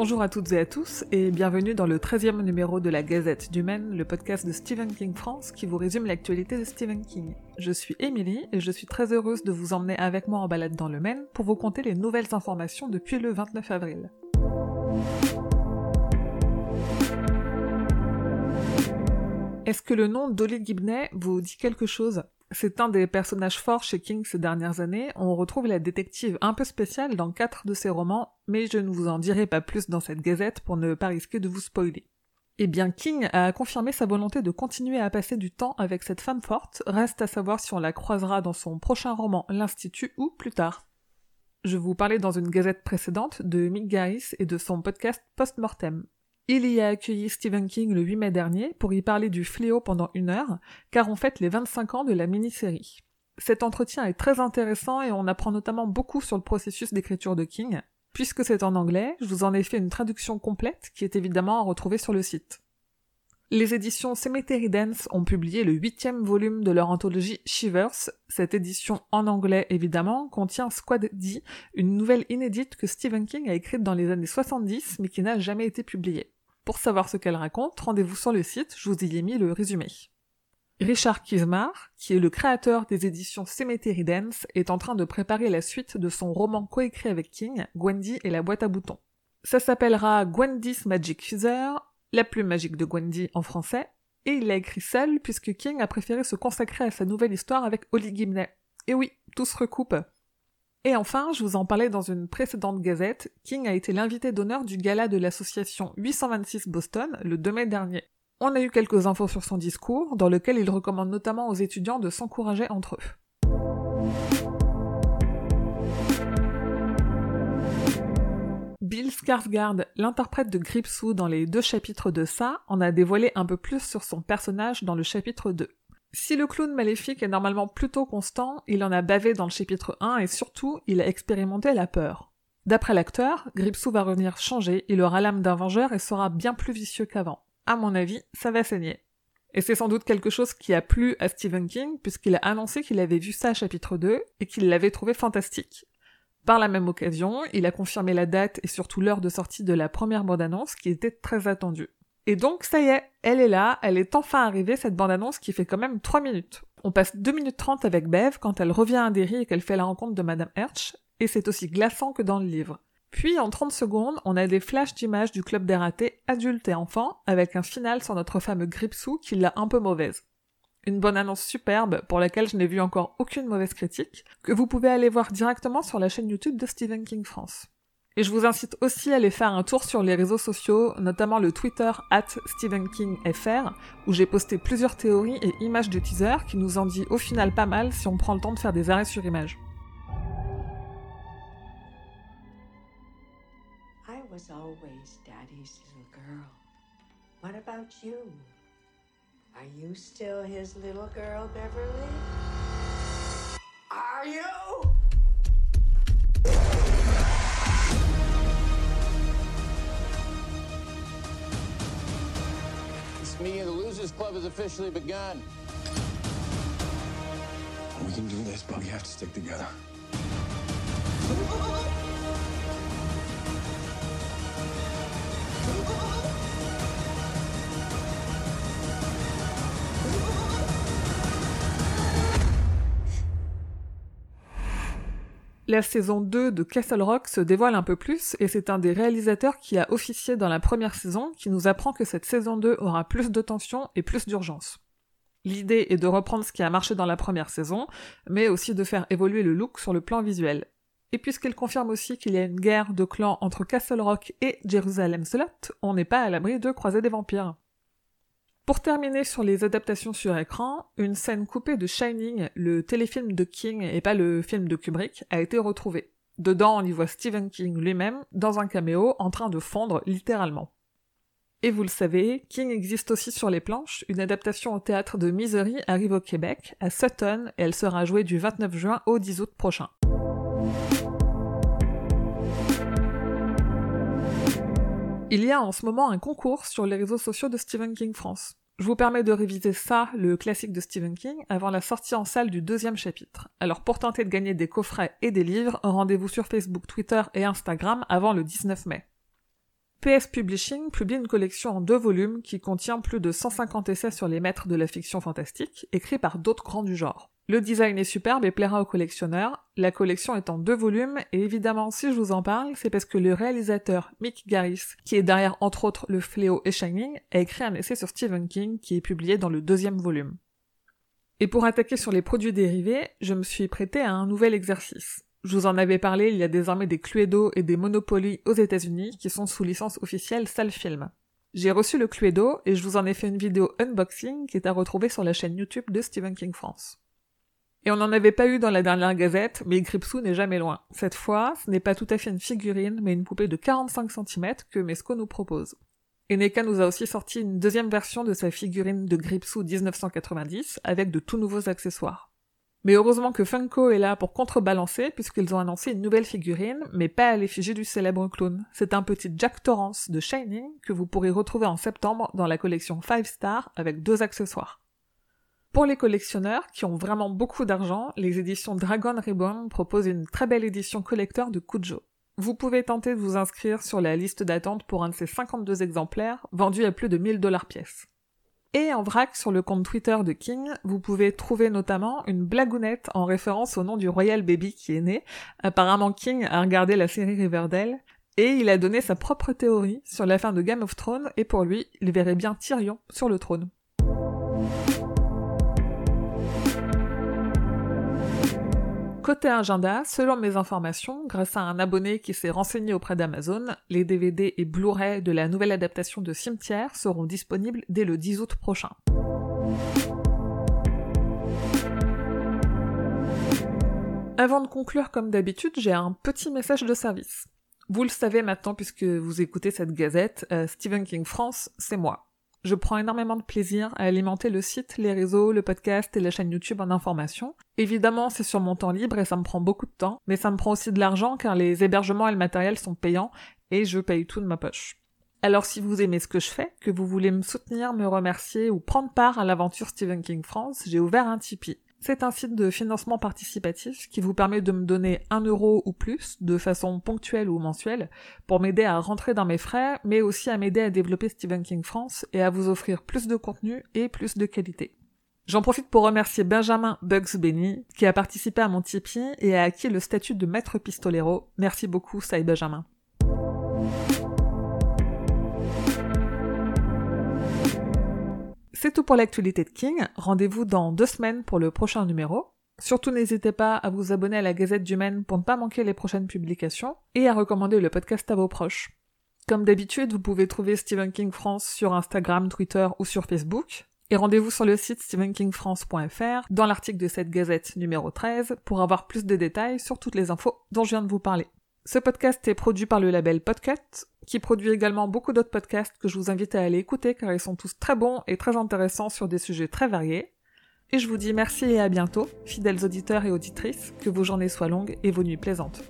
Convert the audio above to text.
Bonjour à toutes et à tous et bienvenue dans le 13e numéro de la Gazette du Maine, le podcast de Stephen King France qui vous résume l'actualité de Stephen King. Je suis Émilie et je suis très heureuse de vous emmener avec moi en balade dans le Maine pour vous conter les nouvelles informations depuis le 29 avril. Est-ce que le nom d'Olly Gibney vous dit quelque chose? C'est un des personnages forts chez King ces dernières années. On retrouve la détective un peu spéciale dans quatre de ses romans, mais je ne vous en dirai pas plus dans cette gazette pour ne pas risquer de vous spoiler. Eh bien, King a confirmé sa volonté de continuer à passer du temps avec cette femme forte, reste à savoir si on la croisera dans son prochain roman L'Institut ou plus tard. Je vous parlais dans une gazette précédente de Mick Garris et de son podcast Post-Mortem. Il y a accueilli Stephen King le 8 mai dernier pour y parler du fléau pendant une heure, car on fête les 25 ans de la mini-série. Cet entretien est très intéressant et on apprend notamment beaucoup sur le processus d'écriture de King. Puisque c'est en anglais, je vous en ai fait une traduction complète qui est évidemment à retrouver sur le site. Les éditions Cemetery Dance ont publié le huitième volume de leur anthologie Shivers. Cette édition en anglais, évidemment, contient Squad D, une nouvelle inédite que Stephen King a écrite dans les années 70 mais qui n'a jamais été publiée. Pour savoir ce qu'elle raconte, rendez-vous sur le site, je vous y ai mis le résumé. Richard Kismar, qui est le créateur des éditions Cemetery Dance, est en train de préparer la suite de son roman coécrit avec King, Gwendy et la boîte à boutons. Ça s'appellera Gwendy's Magic Feather, la plume magique de Gwendy en français, et il l'a écrit seul puisque King a préféré se consacrer à sa nouvelle histoire avec Holly Gimney. Et oui, tout se recoupe. Et enfin, je vous en parlais dans une précédente gazette, King a été l'invité d'honneur du gala de l'association 826 Boston le 2 mai dernier. On a eu quelques infos sur son discours, dans lequel il recommande notamment aux étudiants de s'encourager entre eux. Bill Skarsgård, l'interprète de Gripsou dans les deux chapitres de ça, en a dévoilé un peu plus sur son personnage dans le chapitre 2. Si le clown maléfique est normalement plutôt constant, il en a bavé dans le chapitre 1 et surtout, il a expérimenté la peur. D'après l'acteur, Gripsou va revenir changé, il aura l'âme d'un vengeur et sera bien plus vicieux qu'avant. À mon avis, ça va saigner. Et c'est sans doute quelque chose qui a plu à Stephen King, puisqu'il a annoncé qu'il avait vu ça à chapitre 2 et qu'il l'avait trouvé fantastique. Par la même occasion, il a confirmé la date et surtout l'heure de sortie de la première bande-annonce qui était très attendue. Et donc, ça y est, elle est là, elle est enfin arrivée, cette bande-annonce qui fait quand même 3 minutes. On passe 2 minutes 30 avec Bev quand elle revient à Derry et qu'elle fait la rencontre de Madame Hertz, et c'est aussi glaçant que dans le livre. Puis, en 30 secondes, on a des flashs d'images du club des ratés, adultes et enfants, avec un final sur notre fameux Gripsou qui l'a un peu mauvaise. Une bonne annonce superbe pour laquelle je n'ai vu encore aucune mauvaise critique, que vous pouvez aller voir directement sur la chaîne YouTube de Stephen King France. Et je vous incite aussi à aller faire un tour sur les réseaux sociaux, notamment le Twitter at StephenKingFR, où j'ai posté plusieurs théories et images de teaser qui nous en dit au final pas mal si on prend le temps de faire des arrêts sur image. I was always Daddy's little girl. What about you? Are you still his little girl, Beverly? Are you? Meeting of the Losers Club has officially begun. We can do this, but we have to stick together. La saison 2 de Castle Rock se dévoile un peu plus et c'est un des réalisateurs qui a officié dans la première saison qui nous apprend que cette saison 2 aura plus de tension et plus d'urgence. L'idée est de reprendre ce qui a marché dans la première saison, mais aussi de faire évoluer le look sur le plan visuel. Et puisqu'il confirme aussi qu'il y a une guerre de clans entre Castle Rock et Jerusalem Slot, on n'est pas à l'abri de croiser des vampires. Pour terminer sur les adaptations sur écran, une scène coupée de Shining, le téléfilm de King et pas le film de Kubrick, a été retrouvée. Dedans, on y voit Stephen King lui-même, dans un caméo, en train de fondre littéralement. Et vous le savez, King existe aussi sur les planches, une adaptation au théâtre de Misery arrive au Québec, à Sutton, et elle sera jouée du 29 juin au 10 août prochain. Il y a en ce moment un concours sur les réseaux sociaux de Stephen King France. Je vous permets de réviser ça, le classique de Stephen King, avant la sortie en salle du deuxième chapitre. Alors pour tenter de gagner des coffrets et des livres, rendez-vous sur Facebook, Twitter et Instagram avant le 19 mai. PS Publishing publie une collection en deux volumes qui contient plus de 150 essais sur les maîtres de la fiction fantastique, écrits par d'autres grands du genre. Le design est superbe et plaira aux collectionneurs. La collection est en deux volumes, et évidemment, si je vous en parle, c'est parce que le réalisateur Mick Garris, qui est derrière entre autres Le Fléau et Shining, a écrit un essai sur Stephen King qui est publié dans le deuxième volume. Et pour attaquer sur les produits dérivés, je me suis prêté à un nouvel exercice. Je vous en avais parlé, il y a désormais des Cluedo et des Monopoly aux États-Unis qui sont sous licence officielle Salfilm. J'ai reçu le Cluedo et je vous en ai fait une vidéo unboxing qui est à retrouver sur la chaîne YouTube de Stephen King France. Et on n'en avait pas eu dans la dernière gazette, mais Gripsou n'est jamais loin. Cette fois, ce n'est pas tout à fait une figurine, mais une poupée de 45 cm que Mesco nous propose. Et Neka nous a aussi sorti une deuxième version de sa figurine de Gripsou 1990, avec de tout nouveaux accessoires. Mais heureusement que Funko est là pour contrebalancer, puisqu'ils ont annoncé une nouvelle figurine, mais pas à l'effigie du célèbre clown. C'est un petit Jack Torrance de Shining que vous pourrez retrouver en septembre dans la collection 5 Star avec deux accessoires. Pour les collectionneurs qui ont vraiment beaucoup d'argent, les éditions Dragon Reborn proposent une très belle édition collector de Kujo. Vous pouvez tenter de vous inscrire sur la liste d'attente pour un de ces 52 exemplaires, vendus à plus de 1000 dollars pièce. Et en vrac sur le compte Twitter de King, vous pouvez trouver notamment une blagounette en référence au nom du Royal Baby qui est né. Apparemment King a regardé la série Riverdale et il a donné sa propre théorie sur la fin de Game of Thrones et pour lui, il verrait bien Tyrion sur le trône. Côté agenda, selon mes informations, grâce à un abonné qui s'est renseigné auprès d'Amazon, les DVD et Blu-ray de la nouvelle adaptation de Cimetière seront disponibles dès le 10 août prochain. Avant de conclure comme d'habitude, j'ai un petit message de service. Vous le savez maintenant puisque vous écoutez cette gazette, euh, Stephen King France, c'est moi. Je prends énormément de plaisir à alimenter le site, les réseaux, le podcast et la chaîne YouTube en information. Évidemment, c'est sur mon temps libre et ça me prend beaucoup de temps, mais ça me prend aussi de l'argent car les hébergements et le matériel sont payants et je paye tout de ma poche. Alors si vous aimez ce que je fais, que vous voulez me soutenir, me remercier ou prendre part à l'aventure Stephen King France, j'ai ouvert un Tipeee. C'est un site de financement participatif qui vous permet de me donner un euro ou plus, de façon ponctuelle ou mensuelle, pour m'aider à rentrer dans mes frais, mais aussi à m'aider à développer Stephen King France et à vous offrir plus de contenu et plus de qualité. J'en profite pour remercier Benjamin Bugs Benny, qui a participé à mon Tipeee et a acquis le statut de maître pistolero. Merci beaucoup, Sai Benjamin. C'est tout pour l'actualité de King. Rendez-vous dans deux semaines pour le prochain numéro. Surtout n'hésitez pas à vous abonner à la Gazette du Maine pour ne pas manquer les prochaines publications et à recommander le podcast à vos proches. Comme d'habitude, vous pouvez trouver Stephen King France sur Instagram, Twitter ou sur Facebook. Et rendez-vous sur le site stephenkingfrance.fr dans l'article de cette gazette numéro 13 pour avoir plus de détails sur toutes les infos dont je viens de vous parler. Ce podcast est produit par le label Podcut, qui produit également beaucoup d'autres podcasts que je vous invite à aller écouter car ils sont tous très bons et très intéressants sur des sujets très variés. Et je vous dis merci et à bientôt, fidèles auditeurs et auditrices, que vos journées soient longues et vos nuits plaisantes.